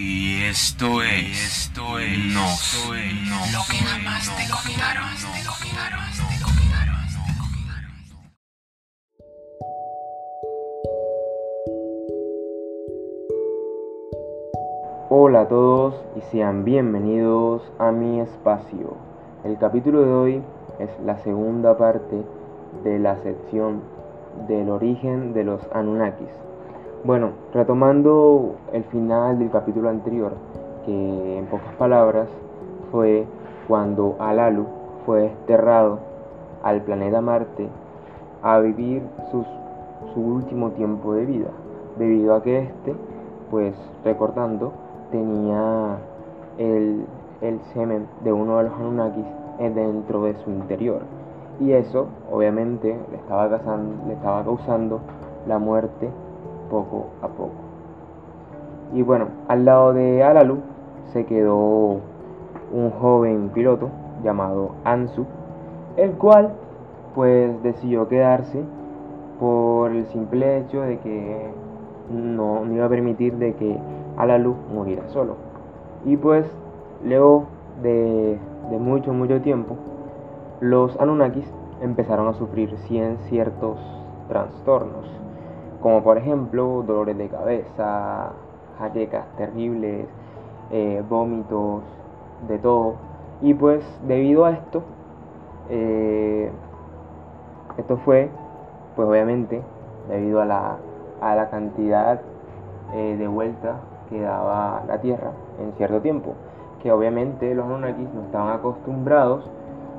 Y esto es, esto es, no no Lo que jamás te contaron, te contaron, te contaron. Hola a todos y sean bienvenidos a mi espacio. El capítulo de hoy es la segunda parte de la sección del origen de los Anunnakis. Bueno, retomando el final del capítulo anterior, que en pocas palabras fue cuando Alalu fue desterrado al planeta Marte a vivir sus- su último tiempo de vida, debido a que este, pues recordando, tenía el, el semen de uno de los Anunnakis eh, dentro de su interior. Y eso, obviamente, le estaba, causando, le estaba causando la muerte poco a poco. Y bueno, al lado de Alalu se quedó un joven piloto llamado Ansu, el cual pues decidió quedarse por el simple hecho de que no, no iba a permitir de que Alalu muriera solo. Y pues luego de, de mucho, mucho tiempo, los Anunnakis empezaron a sufrir cien- ciertos trastornos, como por ejemplo dolores de cabeza, jaquecas terribles, eh, vómitos, de todo. Y pues debido a esto, eh, esto fue, pues obviamente, debido a la, a la cantidad eh, de vueltas que daba la Tierra en cierto tiempo, que obviamente los Anunnakis no estaban acostumbrados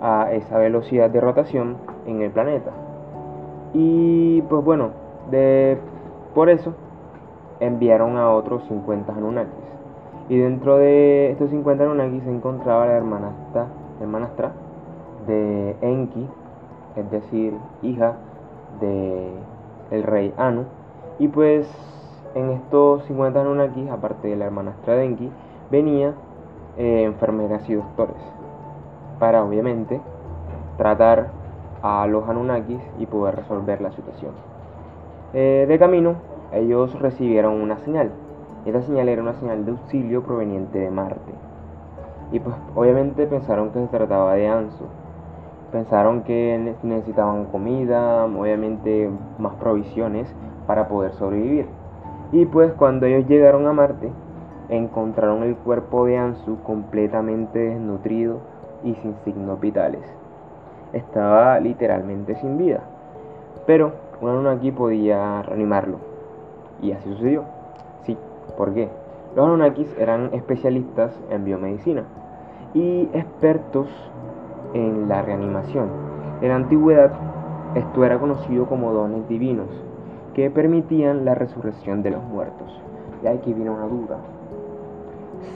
a esa velocidad de rotación en el planeta. Y pues bueno, de, por eso enviaron a otros 50 Anunnakis. Y dentro de estos 50 Anunnakis se encontraba la hermanastra, hermanastra de Enki, es decir, hija de el rey Anu. Y pues en estos 50 Anunnakis, aparte de la hermanastra de Enki, venía eh, enfermeras y doctores para obviamente tratar a los Anunnakis y poder resolver la situación. Eh, de camino, ellos recibieron una señal. Esta señal era una señal de auxilio proveniente de Marte. Y pues obviamente pensaron que se trataba de Ansu. Pensaron que ne- necesitaban comida, obviamente más provisiones para poder sobrevivir. Y pues cuando ellos llegaron a Marte, encontraron el cuerpo de Ansu completamente desnutrido y sin signos vitales. Estaba literalmente sin vida. Pero un Anunnaki podía reanimarlo. Y así sucedió. Sí, ¿por qué? Los Anunnakis eran especialistas en biomedicina y expertos en la reanimación. En la antigüedad, esto era conocido como dones divinos que permitían la resurrección de los muertos. Y aquí viene una duda.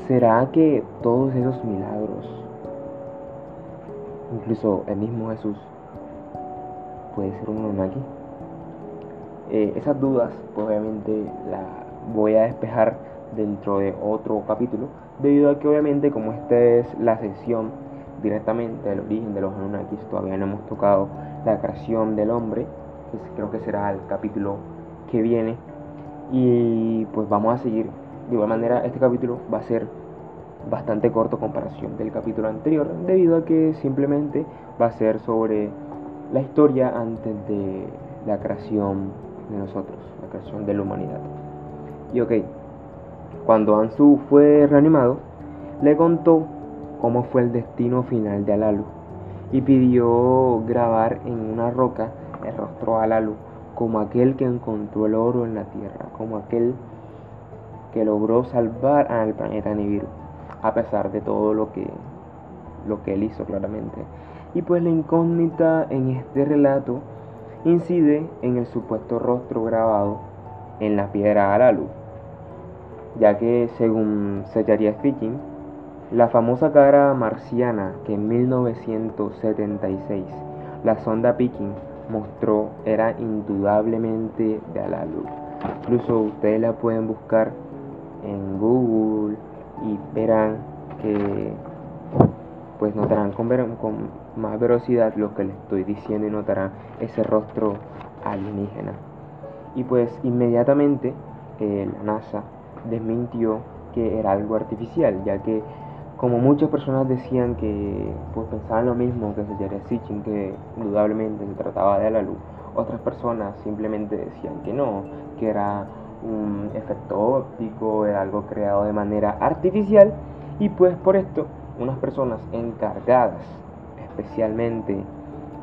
¿Será que todos esos milagros, incluso el mismo Jesús, puede ser un Anunnaki? Eh, esas dudas, pues obviamente las voy a despejar dentro de otro capítulo, debido a que obviamente como esta es la sección directamente del origen de los Anunnakis, todavía no hemos tocado la creación del hombre, que creo que será el capítulo que viene, y pues vamos a seguir. De igual manera, este capítulo va a ser bastante corto comparación del capítulo anterior, debido a que simplemente va a ser sobre la historia antes de la creación de nosotros, la creación de la humanidad. Y ok, cuando Ansu fue reanimado, le contó cómo fue el destino final de Alalu y pidió grabar en una roca el rostro de Alalu como aquel que encontró el oro en la tierra, como aquel que logró salvar al planeta Nibiru, a pesar de todo lo que, lo que él hizo claramente. Y pues la incógnita en este relato incide en el supuesto rostro grabado en la piedra Alalu, ya que según Sellaria Speaking, la famosa cara marciana que en 1976 la sonda Peking mostró era indudablemente de Alalu. Incluso ustedes la pueden buscar en Google y verán que pues notarán con, con más velocidad lo que les estoy diciendo y notarán ese rostro alienígena. Y pues inmediatamente eh, la NASA desmintió que era algo artificial, ya que como muchas personas decían que pues pensaban lo mismo que se Sitchin, que indudablemente se trataba de la luz, otras personas simplemente decían que no, que era un efecto óptico, era algo creado de manera artificial y pues por esto unas personas encargadas especialmente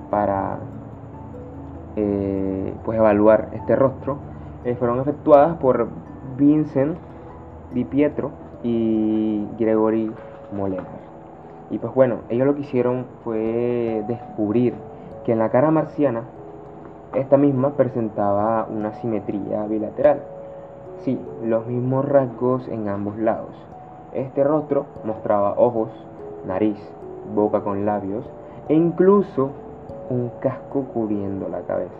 para eh, pues evaluar este rostro eh, fueron efectuadas por Vincent Di Pietro y Gregory Molenar. Y pues bueno, ellos lo que hicieron fue descubrir que en la cara marciana esta misma presentaba una simetría bilateral. Sí, los mismos rasgos en ambos lados. Este rostro mostraba ojos, nariz, boca con labios e incluso un casco cubriendo la cabeza.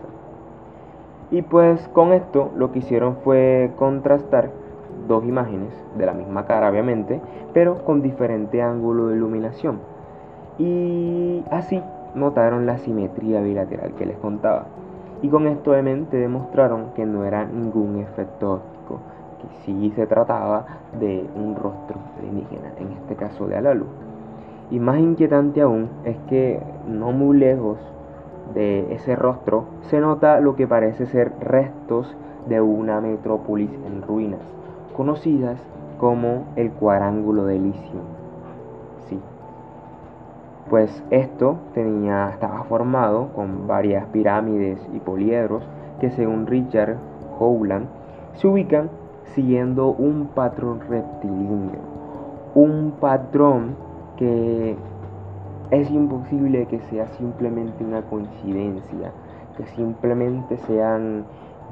Y pues con esto lo que hicieron fue contrastar dos imágenes de la misma cara obviamente, pero con diferente ángulo de iluminación. Y así notaron la simetría bilateral que les contaba. Y con esto obviamente demostraron que no era ningún efecto óptico, que sí se trataba de un rostro alienígena, en este caso de Alalu. Y más inquietante aún es que no muy lejos de ese rostro se nota lo que parece ser restos de una metrópolis en ruinas, conocidas como el cuadrángulo de Licio. Sí. Pues esto tenía, estaba formado con varias pirámides y poliedros que según Richard Howland se ubican siguiendo un patrón rectilíneo. Un patrón que es imposible que sea simplemente una coincidencia, que simplemente sean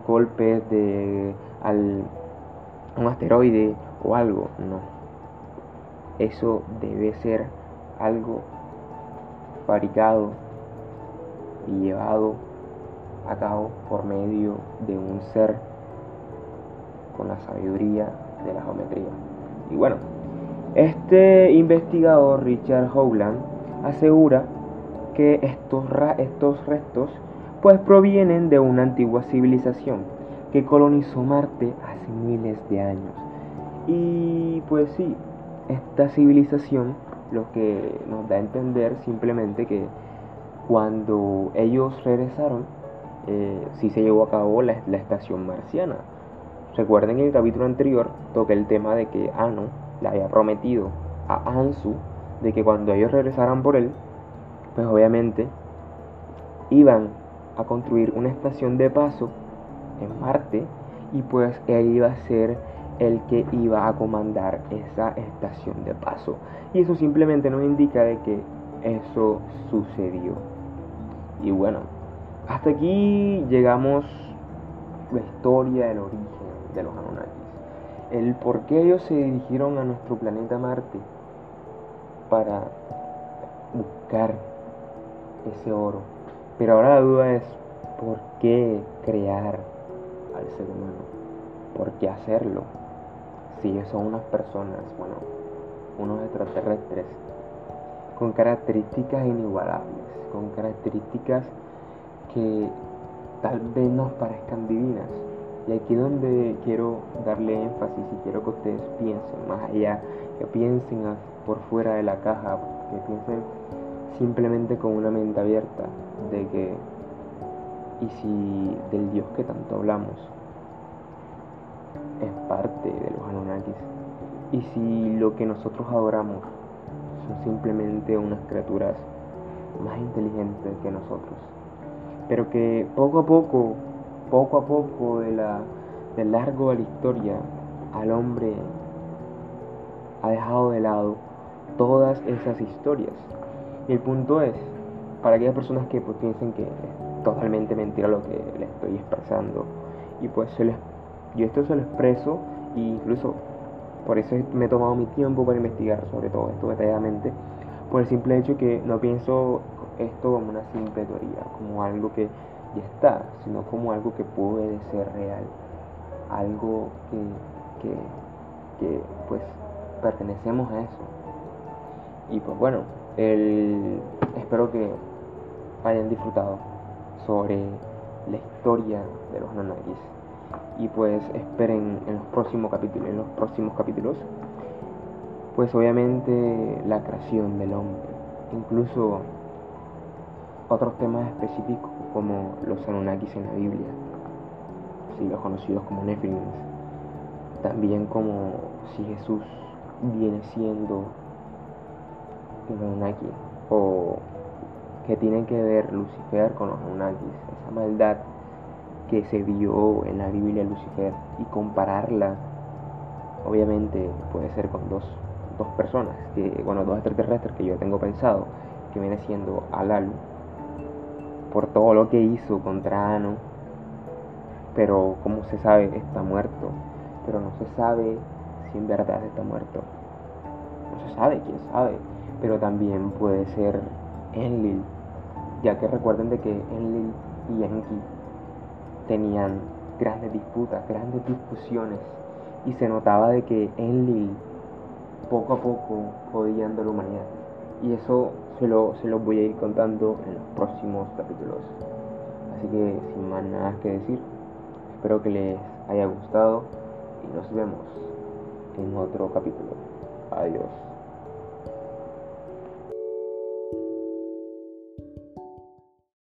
golpes de al, un asteroide o algo, no. Eso debe ser algo fabricado y llevado a cabo por medio de un ser con la sabiduría de la geometría. Y bueno, este investigador Richard Howland asegura que estos, estos restos pues provienen de una antigua civilización que colonizó Marte hace miles de años. Y pues sí, esta civilización lo que nos da a entender simplemente que cuando ellos regresaron, eh, sí se llevó a cabo la, estación marciana. Recuerden en el capítulo anterior toqué el tema de que Ano le había prometido a Ansu de que cuando ellos regresaran por él, pues obviamente iban a construir una estación de paso en Marte y pues él iba a ser el que iba a comandar esa estación de paso. Y eso simplemente nos indica de que eso sucedió. Y bueno, hasta aquí llegamos la historia del origen de los Anunnakis. El por qué ellos se dirigieron a nuestro planeta Marte para buscar ese oro. Pero ahora la duda es, ¿por qué crear al ser humano? ¿Por qué hacerlo? Si ellos son unas personas, bueno, unos extraterrestres, con características inigualables, con características que tal vez nos parezcan divinas. Y aquí donde quiero darle énfasis y quiero que ustedes piensen más allá, que piensen por fuera de la caja, que piensen simplemente con una mente abierta de que, y si del Dios que tanto hablamos es parte de los Anunnakis, y si lo que nosotros adoramos son simplemente unas criaturas más inteligentes que nosotros, pero que poco a poco, poco a poco de la, del largo de la historia, al hombre ha dejado de lado todas esas historias. Y el punto es, para aquellas personas que pues, piensen que es totalmente mentira lo que les estoy expresando, y pues se les, yo esto se lo expreso, e incluso por eso me he tomado mi tiempo para investigar sobre todo esto detalladamente, por el simple hecho que no pienso esto como una simple teoría, como algo que está, sino como algo que puede ser real, algo que, que, pues pertenecemos a eso. Y pues bueno, espero que hayan disfrutado sobre la historia de los Anunnakis. y pues esperen en los próximos capítulos, en los próximos capítulos, pues obviamente la creación del hombre, incluso otros temas específicos como los Anunnakis en la Biblia, así los conocidos como Nephilims, también como si Jesús viene siendo un Anunnaki o que tienen que ver Lucifer con los Anunnakis, esa maldad que se vio en la Biblia Lucifer y compararla obviamente puede ser con dos, dos personas, que, bueno, dos extraterrestres que yo tengo pensado, que viene siendo Alalu, por todo lo que hizo contra Ano, pero como se sabe está muerto, pero no se sabe si en verdad está muerto. No se sabe, quién sabe, pero también puede ser Enlil, ya que recuerden de que Enlil y Enki tenían grandes disputas, grandes discusiones. Y se notaba de que Enlil poco a poco jodían de la humanidad y eso se lo, se los voy a ir contando en los próximos capítulos. Así que sin más nada que decir, espero que les haya gustado y nos vemos en otro capítulo. Adiós.